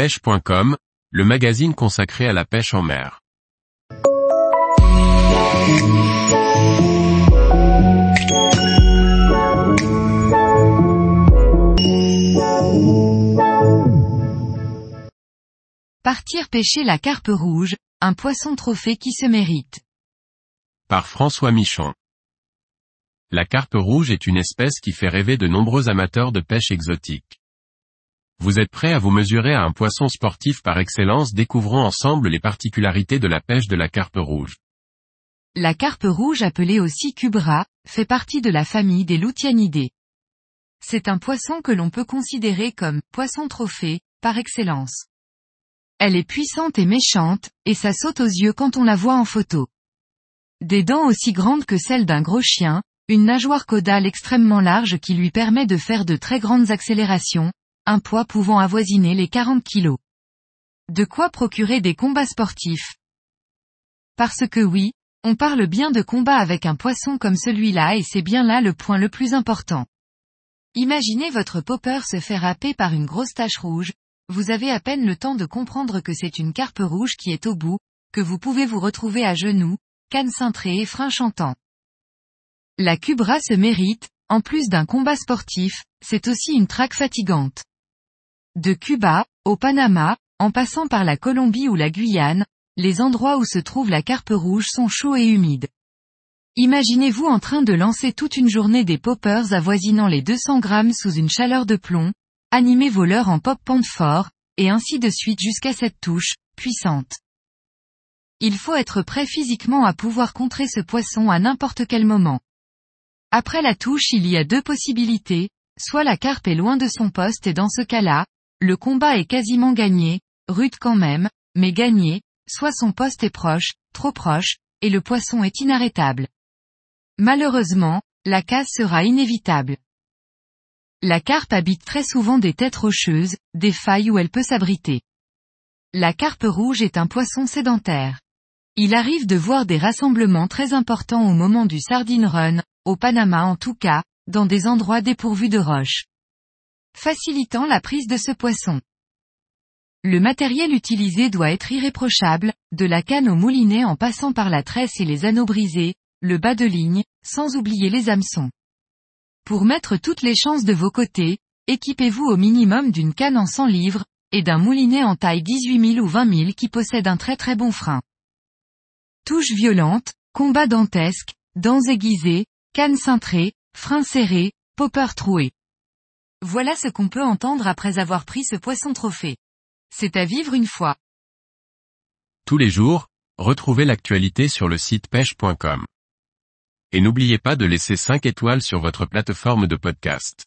pêche.com, le magazine consacré à la pêche en mer. Partir pêcher la carpe rouge, un poisson trophée qui se mérite. Par François Michon. La carpe rouge est une espèce qui fait rêver de nombreux amateurs de pêche exotique. Vous êtes prêt à vous mesurer à un poisson sportif par excellence Découvrons ensemble les particularités de la pêche de la carpe rouge. La carpe rouge appelée aussi cubra, fait partie de la famille des Loutianidés. C'est un poisson que l'on peut considérer comme poisson trophée, par excellence. Elle est puissante et méchante, et ça saute aux yeux quand on la voit en photo. Des dents aussi grandes que celles d'un gros chien, une nageoire caudale extrêmement large qui lui permet de faire de très grandes accélérations, un poids pouvant avoisiner les 40 kg. De quoi procurer des combats sportifs? Parce que oui, on parle bien de combat avec un poisson comme celui-là et c'est bien là le point le plus important. Imaginez votre popper se faire happer par une grosse tache rouge, vous avez à peine le temps de comprendre que c'est une carpe rouge qui est au bout, que vous pouvez vous retrouver à genoux, canne cintrée et frein chantant. La Cubra se mérite, en plus d'un combat sportif, c'est aussi une traque fatigante. De Cuba, au Panama, en passant par la Colombie ou la Guyane, les endroits où se trouve la carpe rouge sont chauds et humides. Imaginez-vous en train de lancer toute une journée des poppers avoisinant les 200 grammes sous une chaleur de plomb, animez vos en pop pente fort, et ainsi de suite jusqu'à cette touche, puissante. Il faut être prêt physiquement à pouvoir contrer ce poisson à n'importe quel moment. Après la touche il y a deux possibilités, soit la carpe est loin de son poste et dans ce cas-là, le combat est quasiment gagné, rude quand même, mais gagné, soit son poste est proche, trop proche, et le poisson est inarrêtable. Malheureusement, la casse sera inévitable. La carpe habite très souvent des têtes rocheuses, des failles où elle peut s'abriter. La carpe rouge est un poisson sédentaire. Il arrive de voir des rassemblements très importants au moment du sardine run, au Panama en tout cas, dans des endroits dépourvus de roches. Facilitant la prise de ce poisson. Le matériel utilisé doit être irréprochable, de la canne au moulinet en passant par la tresse et les anneaux brisés, le bas de ligne, sans oublier les hameçons. Pour mettre toutes les chances de vos côtés, équipez-vous au minimum d'une canne en 100 livres, et d'un moulinet en taille 18 000 ou 20 000 qui possède un très très bon frein. Touche violente, combat dantesque, dents aiguisées, canne cintrée, frein serré, popper troué. Voilà ce qu'on peut entendre après avoir pris ce poisson trophée. C'est à vivre une fois. Tous les jours, retrouvez l'actualité sur le site pêche.com. Et n'oubliez pas de laisser 5 étoiles sur votre plateforme de podcast.